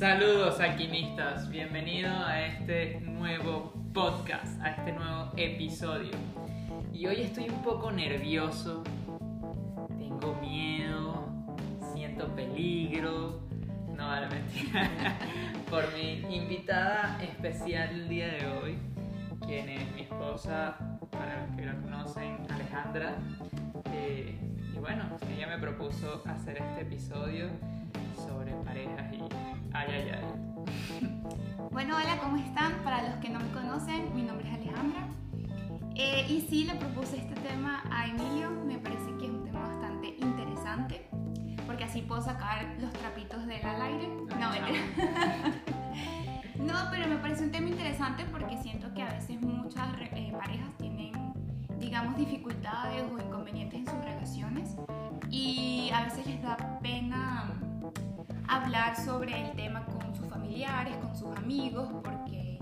Saludos alquimistas, bienvenido a este nuevo podcast, a este nuevo episodio. Y hoy estoy un poco nervioso, tengo miedo, siento peligro, no vale mentira, por mi invitada especial el día de hoy, quien es mi esposa, para los que la conocen, Alejandra. Eh, y bueno, ella me propuso hacer este episodio sobre parejas y ay, ay, ay. Bueno, hola, ¿cómo están? Para los que no me conocen, mi nombre es Alejandra. Eh, y sí, le propuse este tema a Emilio, me parece que es un tema bastante interesante, porque así puedo sacar los trapitos de él al aire. No, no, pero me parece un tema interesante porque siento que a veces muchas eh, parejas tienen, digamos, dificultades o inconvenientes en sus relaciones y a veces les da hablar sobre el tema con sus familiares, con sus amigos, porque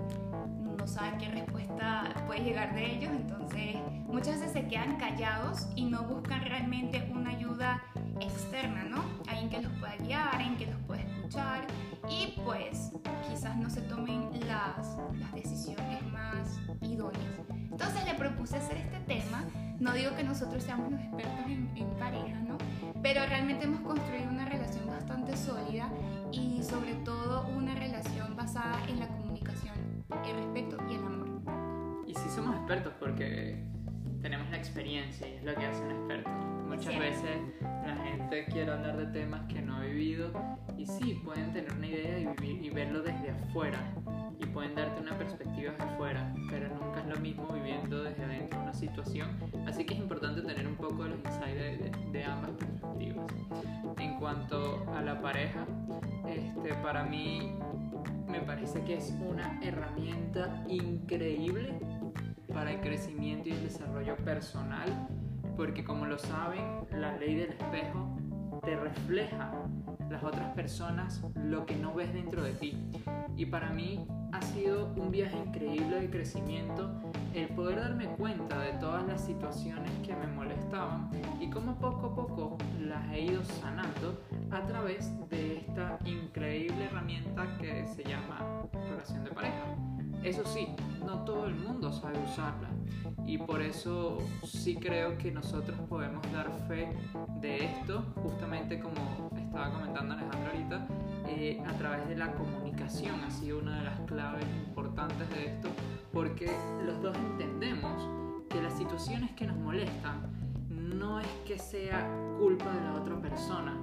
no saben qué respuesta puede llegar de ellos, entonces muchas veces se quedan callados y no buscan realmente una ayuda externa, ¿no? Alguien que los pueda guiar, alguien que los pueda escuchar y pues quizás no se tomen las, las decisiones más idóneas. Entonces le propuse hacer este tema, no digo que nosotros seamos los expertos en, en pareja, ¿no? Pero realmente hemos construido una relación bastante sólida y sobre todo una relación basada en la comunicación, el respeto y el amor. Y sí somos expertos porque tenemos la experiencia y es lo que hace un experto. Muchas veces la gente quiere hablar de temas que no ha vivido y sí, pueden tener una idea y, vivir, y verlo desde afuera y pueden darte una perspectiva desde afuera, pero nunca es lo mismo viviendo desde adentro una situación, así que es importante tener un poco de los insights de- de ambas perspectivas. En cuanto a la pareja, este, para mí me parece que es una herramienta increíble para el crecimiento y el desarrollo personal, porque como lo saben, la ley del espejo te refleja las otras personas lo que no ves dentro de ti. Y para mí ha sido un viaje increíble de crecimiento el poder darme cuenta de todas las situaciones que me molestaban y cómo poco a poco las he ido sanando a través de esta increíble herramienta que se llama relación de pareja. Eso sí, no todo el mundo sabe usarla y por eso sí creo que nosotros podemos dar fe de esto, justamente como estaba comentando Alejandro ahorita, eh, a través de la comunicación ha sido una de las claves importantes de esto, porque los dos entendemos que las situaciones que nos molestan no es que sea culpa de la otra persona,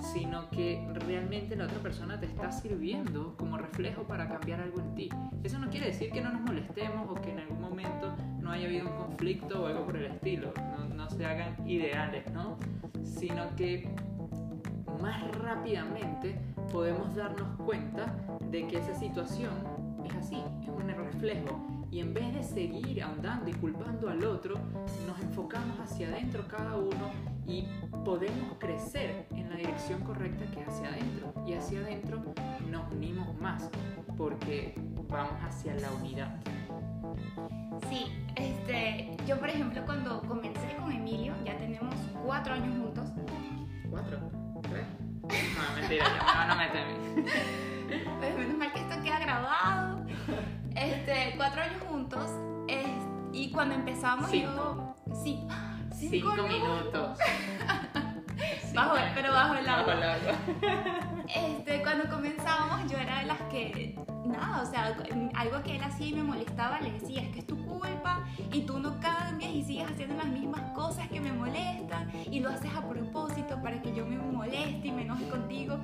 sino que realmente la otra persona te está sirviendo como reflejo para cambiar algo en ti. Eso no quiere decir que no nos molestemos o que en algún momento no haya habido un conflicto o algo por el estilo, no, no se hagan ideales, ¿no? Sino que más rápidamente podemos darnos cuenta de que esa situación es así, es un reflejo. Y en vez de seguir ahondando y culpando al otro, nos enfocamos hacia adentro cada uno y podemos crecer en la dirección correcta que es hacia adentro. Y hacia adentro nos unimos más porque vamos hacia la unidad. Sí, este, yo por ejemplo cuando comencé con Emilio, ya tenemos cuatro años juntos, ¿Cuatro? No, mentira, ya me van a meter a mí. Pues menos mal que esto queda grabado. Este, cuatro años juntos. es- y cuando empezamos Cinco. yo. Sí. Cinco minutos. Bajo, pero bajo el agua. Bajo el agua. Este, cuando comenzábamos yo era de las que. Nada, o sea, algo que él hacía y me molestaba, le decía, es que es tu culpa haciendo las mismas cosas que me molestan y lo haces a propósito para que yo me moleste y me enoje contigo.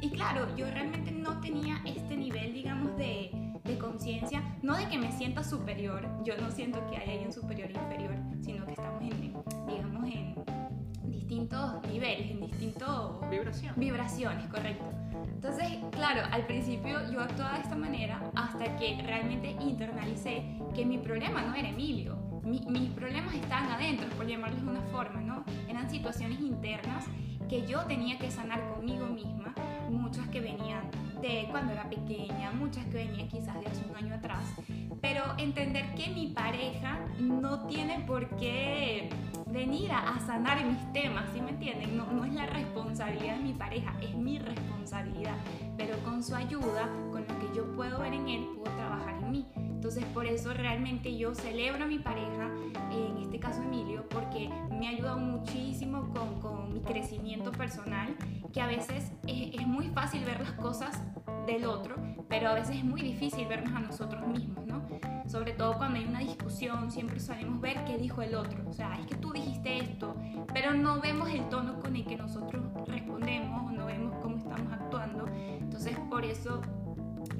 Y claro, yo realmente no tenía este nivel, digamos, de, de conciencia, no de que me sienta superior, yo no siento que haya un superior e inferior, sino que estamos en, digamos, en distintos niveles, en distintos Vibración. vibraciones, correcto. Entonces, claro, al principio yo actuaba de esta manera hasta que realmente internalicé que mi problema no era Emilio. Mi- mis problemas estaban adentro, por llamarles de una forma, ¿no? Eran situaciones internas que yo tenía que sanar conmigo misma, muchas que venían de cuando era pequeña, muchas que venían quizás de hace un año atrás, pero entender que mi pareja no tiene por qué venir a, sanar mis temas, ¿sí me entienden? No, no es la responsabilidad de mi pareja, es mi responsabilidad, pero con su ayuda, con lo que yo puedo ver en él, puedo trabajar en mí. Entonces por eso realmente yo celebro a mi pareja, en este caso Emilio, porque me ha ayudado muchísimo con, con mi crecimiento personal, que a veces es, es, muy fácil ver las cosas del otro, pero a veces es muy difícil vernos a nosotros mismos, ¿no? Sobre todo cuando hay una discusión, siempre solemos ver qué dijo el otro. O sea, es que tú dijiste esto, pero no vemos el tono con el que nosotros respondemos, no vemos cómo estamos actuando. Entonces por eso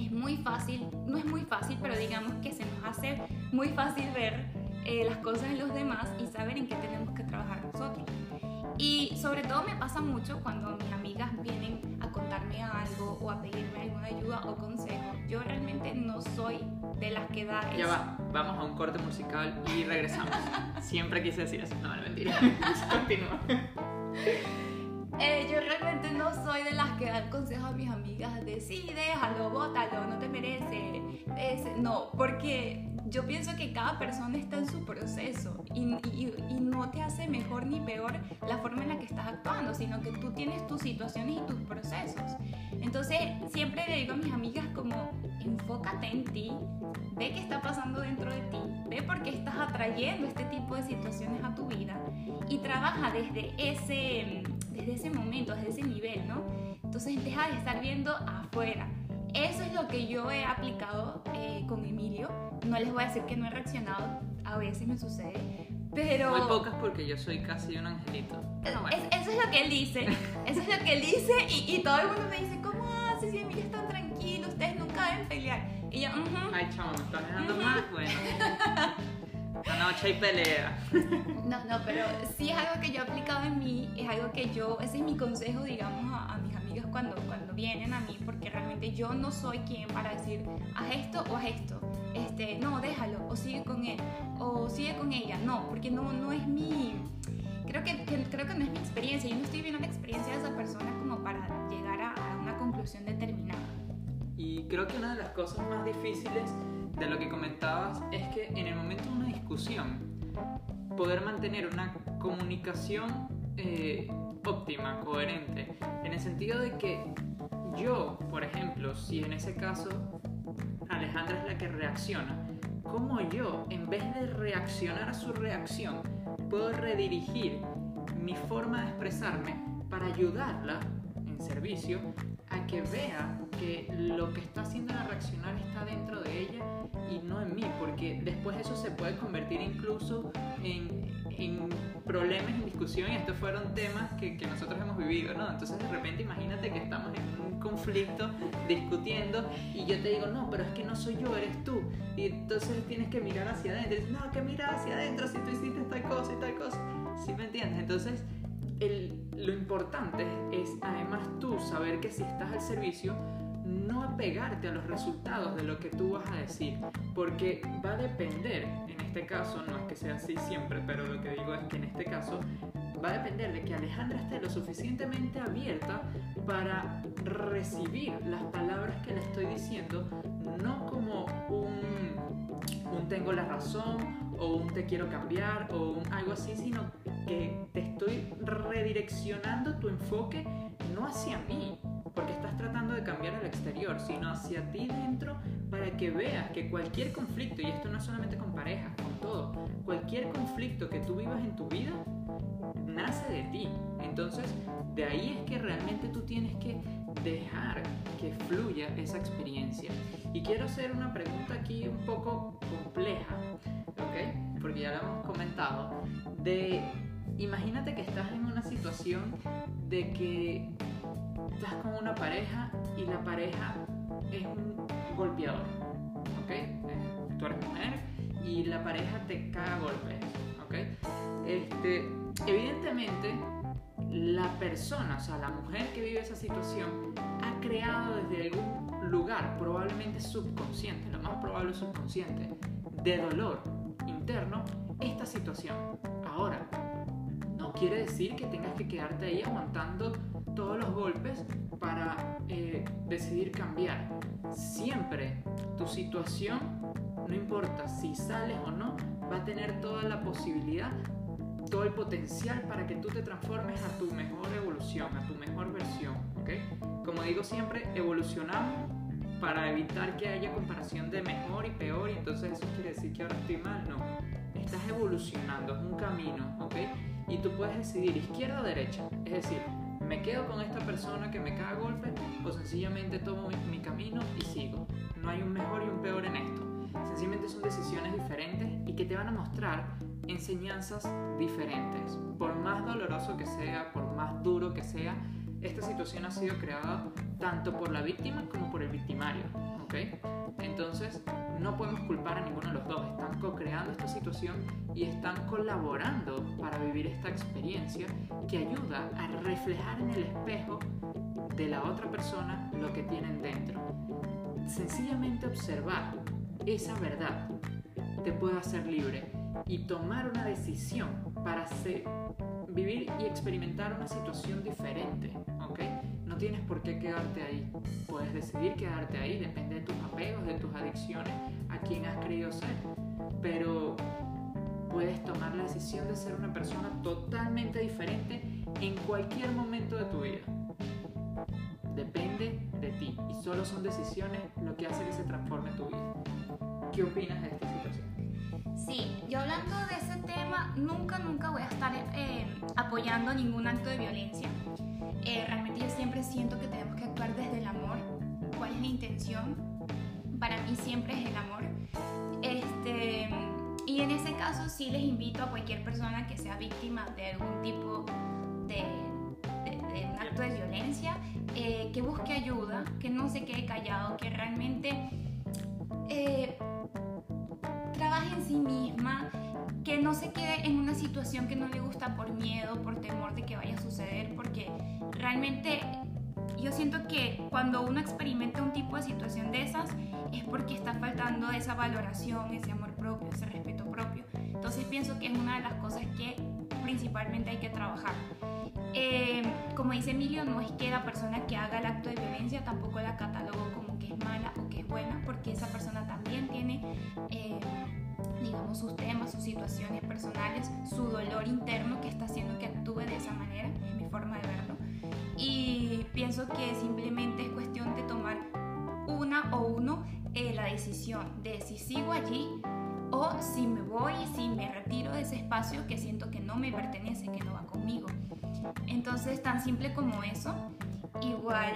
es muy fácil, no es muy fácil, pero digamos que se nos hace muy fácil ver eh, las cosas de los demás y saber en qué tenemos que trabajar nosotros. Y sobre todo me pasa mucho cuando mis amigas vienen a contarme algo o a pedirme alguna ayuda o consejo. Yo realmente no soy de las que da... Ya va, vamos a un corte musical y regresamos. Siempre quise decir eso. No, no, mentira. Continúa. Eh, yo no soy de las que dan consejos a mis amigas de sí, déjalo, bótalo, no te merece. no, porque yo pienso que cada persona está en su proceso y, y, no te hace mejor ni peor la forma en la que estás actuando, sino que tú tienes tus situaciones y tus procesos. Entonces siempre le digo a mis amigas como, enfócate en ti, ve qué está pasando dentro de ti, ve por qué estás atrayendo este tipo de situaciones a tu vida y trabaja desde ese, desde ese momento, desde ese nivel, ¿no? Entonces deja de estar viendo afuera. Eso es lo que yo he aplicado eh, con Emilio. No les voy a decir que no he reaccionado, a veces me sucede, pero... Muy pocas porque yo soy casi un angelito. eso es lo que él dice, eso es lo que él dice y, y todo el mundo me dice, ¿cómo haces si Emilio está tranquilo? Ustedes nunca deben pelear. Y yo, Ay, chamo, me estás dejando más, bueno. Esta noche hay pelea. No, no, pero sí es algo que yo he aplicado en mí, es algo que yo, ese es mi consejo, digamos, a, mis amigas cuando, cuando vienen a mí, porque realmente yo no soy quien para decir, haz esto o haz esto. Este, no, déjalo, o sigue con él, o sigue con ella. No, porque no, no es mi. Creo que, creo que no es mi experiencia. Yo no estoy viendo la experiencia de esa persona como para llegar a, a una conclusión determinada. Y creo que una de las cosas más difíciles de lo que comentabas es que en el momento de una discusión, poder mantener una comunicación eh, óptima, coherente, en el sentido de que yo, por ejemplo, si en ese caso Alejandra es la que reacciona, ¿cómo yo, en vez de reaccionar a su reacción, puedo redirigir mi forma de expresarme para ayudarla en servicio a que vea que lo que está haciendo la reaccionar está dentro de ella y no en mí, porque después eso se puede convertir incluso en, en problemas, en discusión, y estos fueron temas que, que, nosotros hemos vivido, ¿no? Entonces de repente imagínate que estamos en un conflicto discutiendo y yo te digo, no, pero es que no soy yo, eres tú. Y entonces tienes que mirar hacia adentro. Y dices, no, que mirar hacia adentro si tú hiciste tal cosa y tal cosa. ¿Sí me entiendes? Entonces lo importante es además tú saber que si estás al servicio, no apegarte a los resultados de lo que tú vas a decir, porque va a depender, en este caso, no es que sea así siempre, pero lo que digo es que en este caso va a depender de que Alejandra esté lo suficientemente abierta para recibir las palabras que le estoy diciendo, no como un, un tengo la razón o un te quiero cambiar o un algo así, sino que te estoy redireccionando tu enfoque no hacia mí, porque estás tratando de cambiar el exterior, sino hacia ti dentro para que veas que cualquier conflicto, y esto no es solamente con parejas, con todo, cualquier conflicto que tú vivas en tu vida nace de ti. Entonces, de ahí es que realmente tú tienes que dejar que fluya esa experiencia. Y quiero hacer una pregunta aquí un poco compleja, ¿ok? Porque ya lo hemos comentado, de imagínate que estás en una situación de que estás con una pareja y la pareja es un golpeador, ¿ok? Tú eres mujer y la pareja te caga golpes, ¿ok? Este, evidentemente, la persona, o sea, la mujer que vive esa situación, ha creado desde algún lugar, probablemente subconsciente, lo más probable subconsciente, de dolor interno, esta situación. Ahora, quiere decir que tengas que quedarte ahí aguantando todos los golpes para eh, decidir cambiar. Siempre tu situación, no importa si sales o no, va a tener toda la posibilidad, todo el potencial para que tú te transformes a tu mejor evolución, a tu mejor versión. Como digo siempre, evolucionamos para evitar que haya comparación de mejor y peor y entonces eso quiere decir que ahora estoy mal. No, estás evolucionando, es un camino, ¿ok? Y tú puedes decidir izquierda o derecha. Es decir, me quedo con esta persona que me caga golpe o sencillamente tomo mi, camino y sigo. No hay un mejor y un peor en esto. Sencillamente son decisiones diferentes y que te van a mostrar enseñanzas diferentes. Por más doloroso que sea, por más duro que sea, esta situación ha sido creada tanto por la víctima como por el victimario. Entonces, no podemos culpar a ninguno de los dos. Están co-creando esta situación y están colaborando para vivir esta experiencia que ayuda a reflejar en el espejo de la otra persona lo que tienen dentro. Sencillamente observar esa verdad te puede hacer libre y tomar una decisión para vivir y experimentar una situación diferente, ¿ok? Tienes por qué quedarte ahí. Puedes decidir quedarte ahí, depende de tus apegos, de tus adicciones, a quién has querido ser. Pero puedes tomar la decisión de ser una persona totalmente diferente en cualquier momento de tu vida. Depende de ti y solo son decisiones lo que hace que se transforme tu vida. ¿Qué opinas de esta situación? Sí, yo hablando de ese tema, nunca, nunca voy a estar eh, apoyando ningún acto de violencia. Eh, realmente yo siempre siento que tenemos que actuar desde el amor. ¿Cuál es la intención? Para mí siempre es el amor. Este, y en ese caso sí les invito a cualquier persona que sea víctima de algún tipo de, un acto de violencia, eh, que busque ayuda, que no se quede callado, que realmente trabaje en sí misma, que no se quede en una situación que no le gusta por miedo, por temor de que vaya a suceder, porque realmente yo siento que cuando uno experimenta un tipo de situación de esas es porque está faltando esa valoración, ese amor propio, ese respeto propio. Entonces pienso que es una de las cosas que principalmente hay que trabajar. Eh, como dice Emilio, no es que la persona que haga el acto de violencia tampoco la catalogo como que es mala o que es buena, porque esa persona también tiene, eh, digamos, sus temas, sus situaciones personales, su dolor interno que está haciendo que actúe de esa manera, es mi forma de verlo. Y pienso que simplemente es cuestión de tomar una o uno eh, la decisión de si sigo allí o si me voy, si me retiro de ese espacio que siento que no me pertenece, que no va conmigo. Entonces, tan simple como eso, igual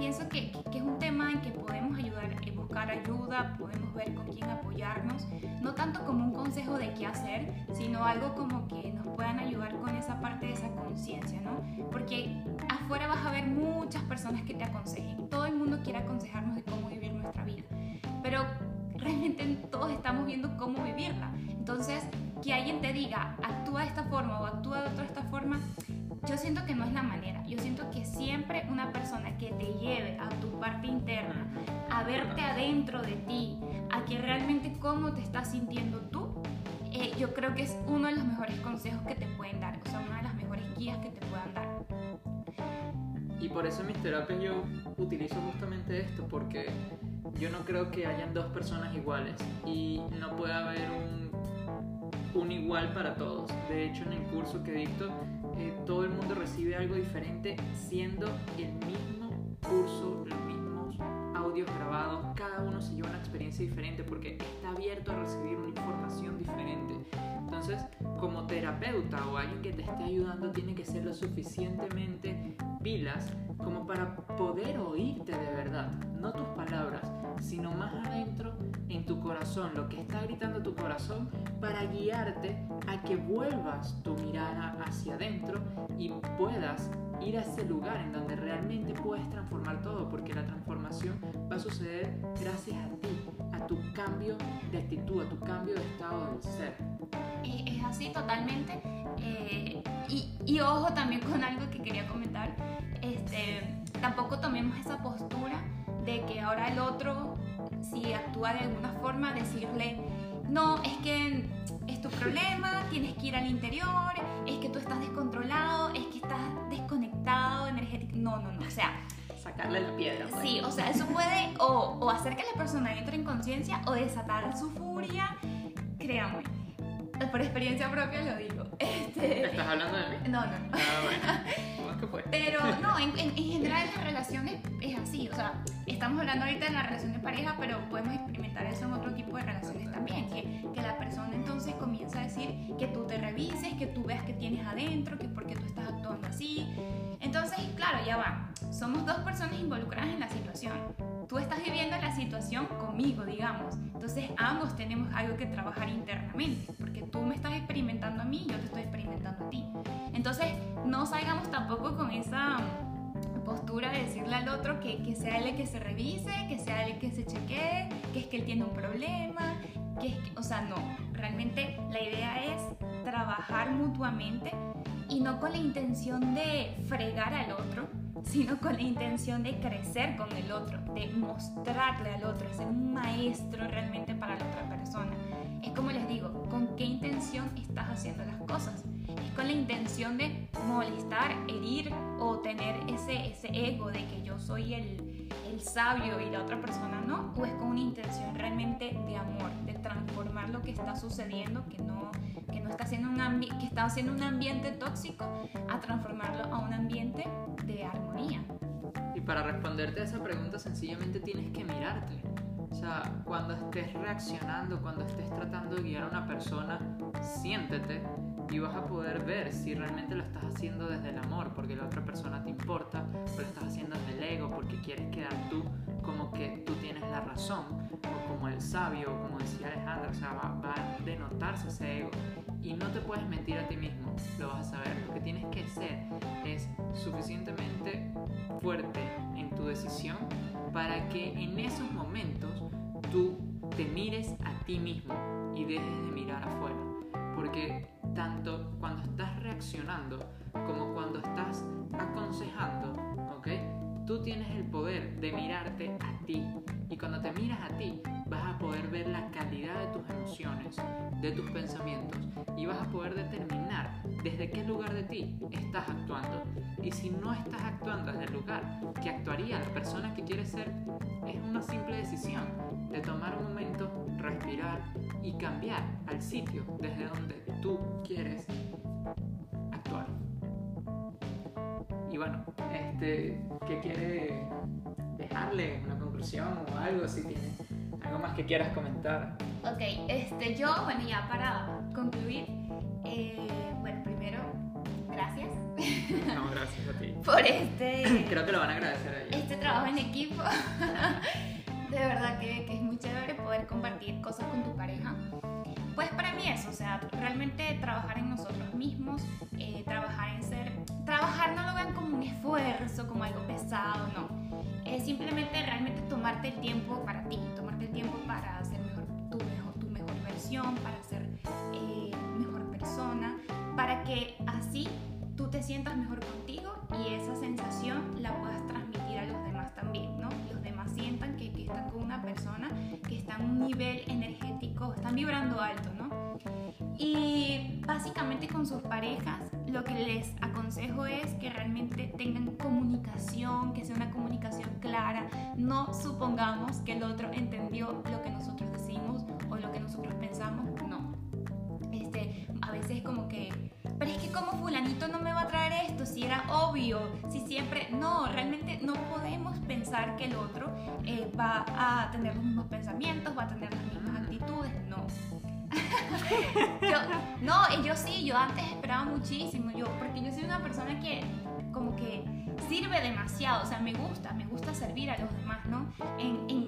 pienso que, que, es un tema en que podemos ayudar, buscar ayuda, podemos ver con quién apoyarnos, no tanto como un consejo de qué hacer, sino algo como que nos puedan ayudar con esa parte de esa conciencia, ¿no? Porque afuera vas a ver muchas personas que te aconsejen, todo el mundo quiere aconsejarnos de cómo vivir nuestra vida, pero realmente todos estamos viendo cómo vivirla. Entonces, que alguien te diga, actúa de esta forma o actúa de otra esta forma, yo siento que no es la manera. Yo siento que siempre una persona que te lleve a tu parte interna, a verte adentro de ti, a que realmente cómo te estás sintiendo tú, eh, yo creo que es uno de los mejores consejos que te pueden dar, o sea, una de las mejores guías que te puedan dar. Y por eso en mis terapias yo utilizo justamente esto, porque yo no creo que hayan dos personas iguales y no puede haber un, un igual para todos. De hecho, en el curso que dicto, eh, todo el mundo recibe algo diferente siendo el mismo curso, los mismos audios grabados, cada uno se lleva una experiencia diferente porque está abierto a recibir una información diferente. Entonces, como terapeuta o alguien que te esté ayudando, tiene que ser lo suficientemente pilas como para poder oírte de verdad, no tus palabras, sino más adentro en tu corazón, lo que está gritando tu corazón, para guiarte a que vuelvas tu mirada hacia adentro y puedas ir a ese lugar en donde realmente puedes transformar todo, porque la transformación va a suceder gracias a ti, a tu cambio de actitud, a tu cambio de estado del ser. Es así totalmente. Eh, y, y, ojo también con algo que quería comentar, este, tampoco tomemos esa postura de que ahora el otro, si actúa de alguna forma, decirle, no, es que es tu problema, tienes que ir al interior, es que tú estás descontrolado, es que estás desconectado energético. No, no, no. O sea, sacarle la piedra. pues. Sí, o sea, eso puede o, o hacer que la persona entre en conciencia o desatar su furia. Créame, por experiencia propia lo digo. Este, ¿Estás hablando de mí? no, no, no. Ah, bueno. ¿Cómo es que fue? Pero no, en, en- en general las relaciones es así, o sea, estamos hablando ahorita de la relación de pareja, pero podemos experimentar eso en otro tipo de relaciones también, que, que la persona entonces comienza a decir que tú te revises, que tú veas que tienes adentro, que por qué tú estás actuando así. Entonces, claro, ya va, somos dos personas involucradas en la situación. Tú estás viviendo la situación conmigo, digamos. Entonces, ambos tenemos algo que trabajar internamente, porque tú me estás experimentando a mí, yo te estoy experimentando a ti. Entonces, no salgamos tampoco con esa mm, postura de decirle al otro que, que sea él el que se revise, que sea él el que se chequee, que es que él tiene un problema, que es que, o sea, no, realmente la idea es trabajar mutuamente y no con la intención de fregar al otro, sino con la intención de crecer con el otro, de mostrarle al otro, ser un maestro realmente para la otra persona. Es como les digo, ¿con qué intención estás haciendo las cosas? ¿Es con la intención de molestar, herir o tener ese, ese ego de que yo soy el, el sabio y la otra persona no? ¿O es con una intención realmente de amor, de transformar lo que está sucediendo, que no está haciendo un, que está haciendo un ambiente tóxico, a transformarlo a un ambiente de armonía? Y para responderte a esa pregunta, sencillamente tienes que mirarte. O sea, cuando estés reaccionando, cuando estés tratando de guiar a una persona, siéntete y vas a poder ver si realmente lo estás haciendo desde el amor, porque la otra persona te importa, o lo estás haciendo desde el ego, porque quieres quedar tú como que tú tienes la razón, o como el sabio, como decía Alejandra, o sea, va, va a denotarse ese ego. Y no te puedes mentir a ti mismo, lo vas a saber. Lo que tienes que ser es suficientemente fuerte en tu decisión para que en esos momentos tú te mires a ti mismo y dejes de mirar afuera. Porque tanto cuando estás reaccionando como cuando estás aconsejando. Tú tienes el poder de mirarte a ti. Y cuando te miras a ti, vas a poder ver la calidad de tus emociones, de tus pensamientos y vas a poder determinar desde qué lugar de ti estás actuando. Y si no estás actuando desde el lugar que actuaría la persona que quieres ser, es una simple decisión de tomar un momento, respirar y cambiar al sitio desde donde tú quieres bueno, este, ¿qué quiere dejarle? ¿Una conclusión o algo? Si tiene algo más que quieras comentar. Ok, este, yo, bueno, ya para concluir, eh, bueno, primero, gracias No, gracias a ti. por este, Creo que lo van a agradecer a ellos. este trabajo en equipo. De verdad que, que es muy chévere poder compartir cosas con tu pareja. Pues para mí eso, o sea, realmente trabajar en nosotros mismos, eh, trabajar en ser, trabajar no lo vean como un esfuerzo, como algo pesado, no. Es simplemente realmente tomarte el tiempo para ti, tomarte el tiempo para ser mejor, tu, mejor, tu mejor versión, para ser eh, mejor persona, para que así tú te sientas mejor contigo y esa sensación la puedas transmitir a los demás también, ¿no? Los demás sientan que, que están con una persona que está en un nivel energético, están vibrando alto, ¿no? Y básicamente con sus parejas lo que les aconsejo es que realmente tengan comunicación, que sea una comunicación clara. No supongamos que el otro entendió lo que nosotros decimos o lo que nosotros pensamos. No. Este, a veces es como que, pero es que como fulanito no me va a traer esto, si era obvio, si siempre, no, realmente no podemos pensar que el otro eh, va a tener los mismos pensamientos, va a tener las mismas actitudes, no. No, yo sí, yo antes esperaba muchísimo, yo, porque yo soy una persona que como que sirve demasiado, o sea, me gusta, me gusta servir a los demás, ¿no? En, en,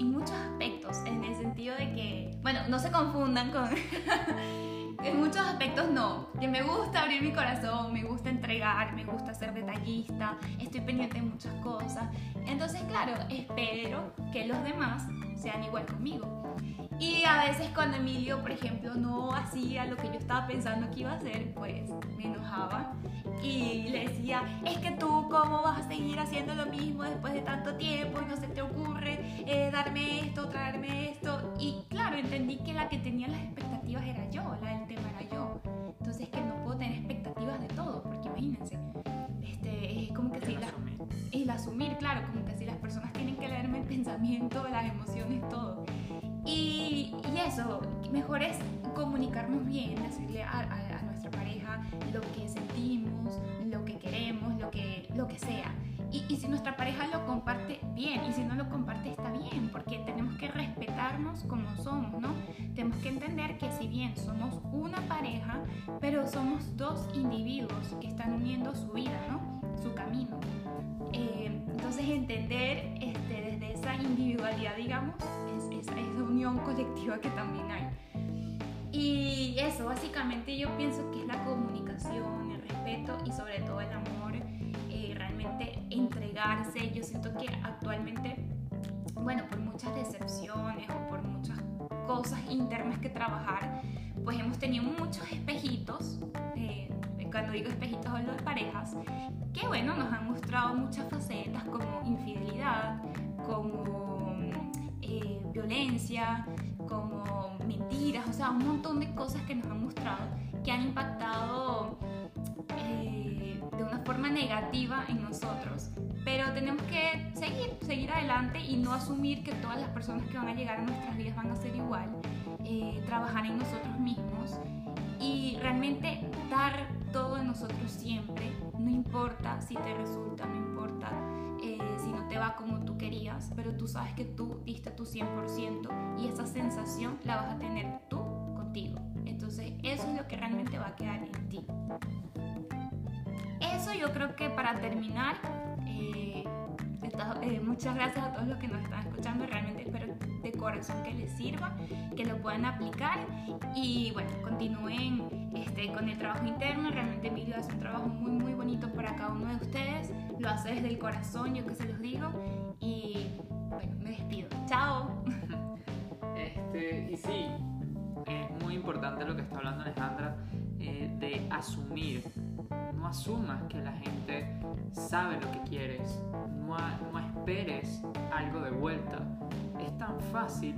en muchos aspectos, en el sentido de que, bueno, no se confundan con... en muchos aspectos no, que me gusta abrir mi corazón, me gusta entregar, me gusta ser detallista, estoy pendiente de muchas cosas. Entonces, claro, espero que los demás sean igual conmigo. Y a veces cuando Emilio, por ejemplo, no hacía lo que yo estaba pensando que iba a hacer, pues me enojaba y le decía, es que tú cómo vas a seguir haciendo lo mismo después de tanto tiempo y no se te ocurre eh, darme esto, traerme esto. Y claro, entendí que la que tenía las expectativas era yo, la del tema era yo. Entonces que no puedo tener expectativas de todo, porque imagínense, este, es como que si la, el asumir, claro, como que si las personas tienen que leerme el pensamiento, las emociones, todo. Y, y eso, mejor es comunicarnos bien, decirle a, a, a, nuestra pareja lo que sentimos, lo que queremos, lo que, lo que sea. Y, y, si nuestra pareja lo comparte, bien, y si no lo comparte, está bien, porque tenemos que respetarnos como somos, ¿no? Tenemos que entender que si bien somos una pareja, pero somos dos individuos que están uniendo su vida, ¿no? Su camino. Eh, entonces entender este, desde esa individualidad, digamos, unión colectiva que también hay. Y eso, básicamente yo pienso que es la comunicación, el respeto y sobre todo el amor, eh, realmente entregarse. Yo siento que actualmente, bueno, por muchas decepciones o por muchas cosas internas que trabajar, pues hemos tenido muchos espejitos, eh, cuando digo espejitos hablo de parejas, que bueno, nos han mostrado muchas facetas como infidelidad, como violencia, como mentiras, o sea, un montón de cosas que nos han mostrado que han impactado eh, de una forma negativa en nosotros. Pero tenemos que seguir, seguir adelante y no asumir que todas las personas que van a llegar a nuestras vidas van a ser igual. Eh, trabajar en nosotros mismos y realmente dar todo de nosotros siempre, no importa si te resulta, no importa eh, si no te va como tú querías, pero tú sabes que tú diste tu 100% y esa sensación la vas a tener tú contigo. Entonces eso es lo que realmente va a quedar en ti. Eso yo creo que para terminar, eh, eh, muchas gracias a todos los que nos están escuchando, realmente espero de corazón que les sirva, que lo puedan aplicar y bueno, continúen este, con el trabajo interno, realmente Emilio hace un trabajo muy muy bonito para cada uno de ustedes, lo hace desde corazón, yo que se los digo y bueno, me despido, chao. Este, y sí, es muy importante lo que está hablando Alejandra eh, de asumir no asumas que la gente sabe lo que quieres, no, no, esperes algo de vuelta. Es tan fácil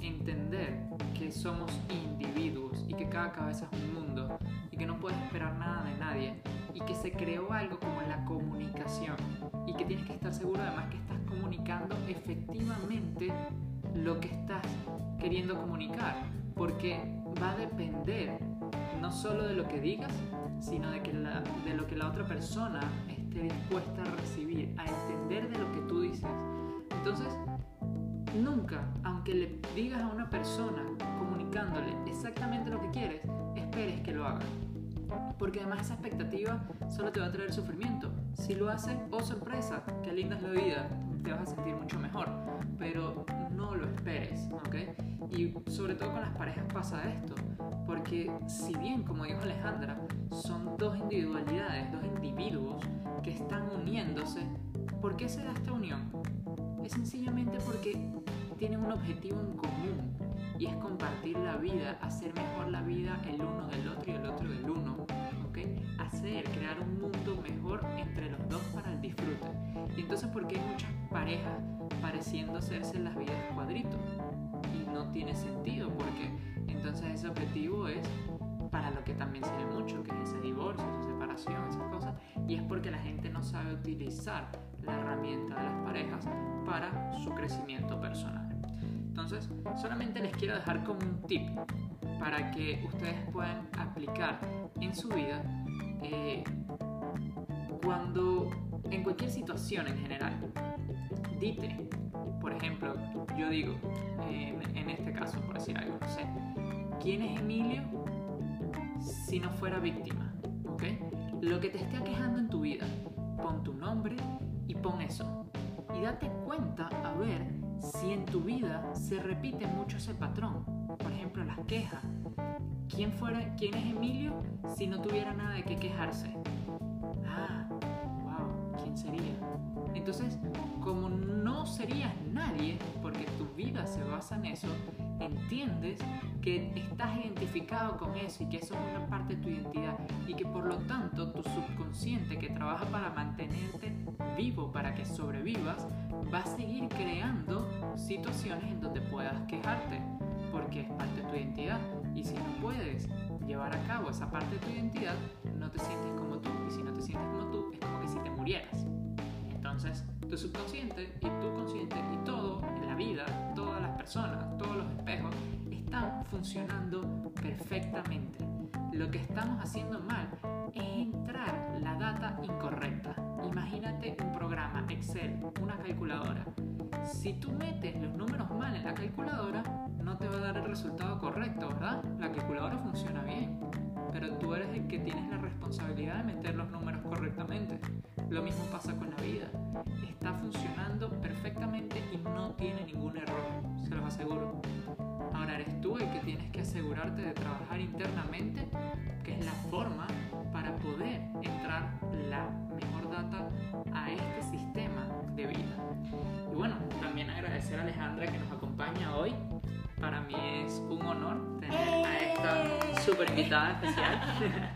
entender que somos individuos y que cada cabeza es un mundo y que no puedes esperar nada de nadie y que se creó algo como la comunicación y que tienes que estar seguro además que estás comunicando efectivamente lo que estás queriendo comunicar porque va a depender no solo de lo que digas, sino de, que la, de lo que la otra persona esté dispuesta a recibir, a entender de lo que tú dices. Entonces, nunca, aunque le digas a una persona comunicándole exactamente lo que quieres, esperes que lo haga. Porque además esa expectativa solo te va a traer sufrimiento. Si lo hace, oh sorpresa, qué linda la vida, te vas a sentir mucho mejor. Pero no lo esperes, ¿ok? Y sobre todo con las parejas pasa esto. Porque si bien, como dijo Alejandra, son dos individualidades, dos individuos que están uniéndose, ¿por qué se da esta unión? Es sencillamente porque tienen un objetivo en común y es compartir la vida, hacer mejor la vida el uno del otro y el otro del uno, ¿ok? Hacer, crear un mundo mejor entre los dos para el disfrute. Y entonces, ¿por qué hay muchas parejas pareciendo hacerse las vidas cuadritos? Y no tiene sentido porque entonces ese objetivo es para lo que también se ve mucho, que es ese divorcio, esa separación, esas cosas, y es porque la gente no sabe utilizar la herramienta de las parejas para su crecimiento personal. Entonces, solamente les quiero dejar como un tip para que ustedes puedan aplicar en su vida eh, cuando, en cualquier situación en general, dite, por ejemplo, yo digo, en, en este caso, por decir algo, no sé, ¿quién es Emilio si no fuera víctima? ¿Ok? Lo que te esté quejando en tu vida, pon tu nombre y pon eso. Y date cuenta a ver si en tu vida se repite mucho ese patrón. Por ejemplo, las quejas. ¿Quién, fuera, ¿Quién es Emilio si no tuviera nada de qué quejarse? Ah, wow, ¿quién sería? Entonces, como no serías nadie, porque tu vida se basa en eso, entiendes que estás identificado con eso y que eso es una parte de tu identidad y que por lo tanto tu subconsciente que trabaja para mantenerte vivo, para que sobrevivas, va a seguir creando situaciones en donde puedas quejarte. porque es parte de tu identidad. Y si no puedes llevar a cabo esa parte de tu identidad, no te sientes como tú. Y si no te sientes como tú, es como que si te murieras. Entonces, tu subconsciente y tu consciente y todo en la vida, todas las personas, todos los espejos, están funcionando perfectamente. Lo que estamos haciendo mal es entrar la data incorrecta. Imagínate un programa, Excel, una calculadora. Si tú metes los números mal en la calculadora, no te va a dar el resultado correcto, ¿verdad? La calculadora funciona bien, pero tú eres el que tienes la responsabilidad de meter los números correctamente. Lo mismo pasa con la vida. Está funcionando perfectamente y no tiene ningún error, se los aseguro. Ahora eres tú el que tienes que asegurarte de trabajar internamente, que es la forma para poder entrar la mejor data a este sistema de vida. Y bueno, también agradecer a Alejandra que nos acompaña hoy. Para mí es un honor tener a esta super invitada especial.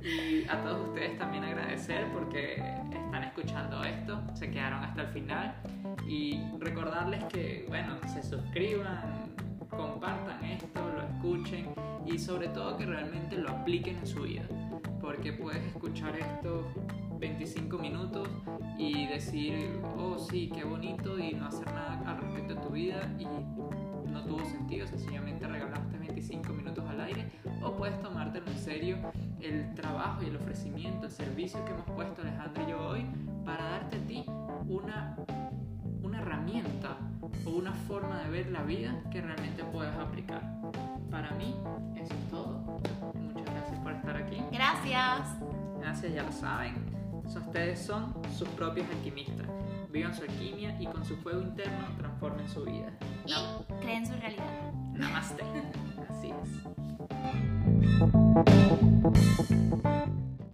y a todos ustedes también agradecer porque están escuchando esto, se quedaron hasta el final. Y recordarles que, bueno, se suscriban, compartan esto, lo escuchen y sobre todo que realmente lo apliquen en su vida. Porque puedes escuchar esto 25 minutos y decir, oh sí, qué bonito y no hacer nada al respecto de tu vida y tuvo sentido, sencillamente regalaste 25 minutos al aire o puedes tomártelo en serio el trabajo y el ofrecimiento, el servicio que hemos puesto Alejandro y yo hoy para darte a ti una, una herramienta o una forma de ver la vida que realmente puedas aplicar. Para mí, eso es todo. Muchas gracias por estar aquí. Gracias. Gracias, ya lo saben. Ustedes son sus propios alquimistas. Vivan su alquimia y con su fuego interno transformen su vida. Y creen su realidad. Namaste. Así es.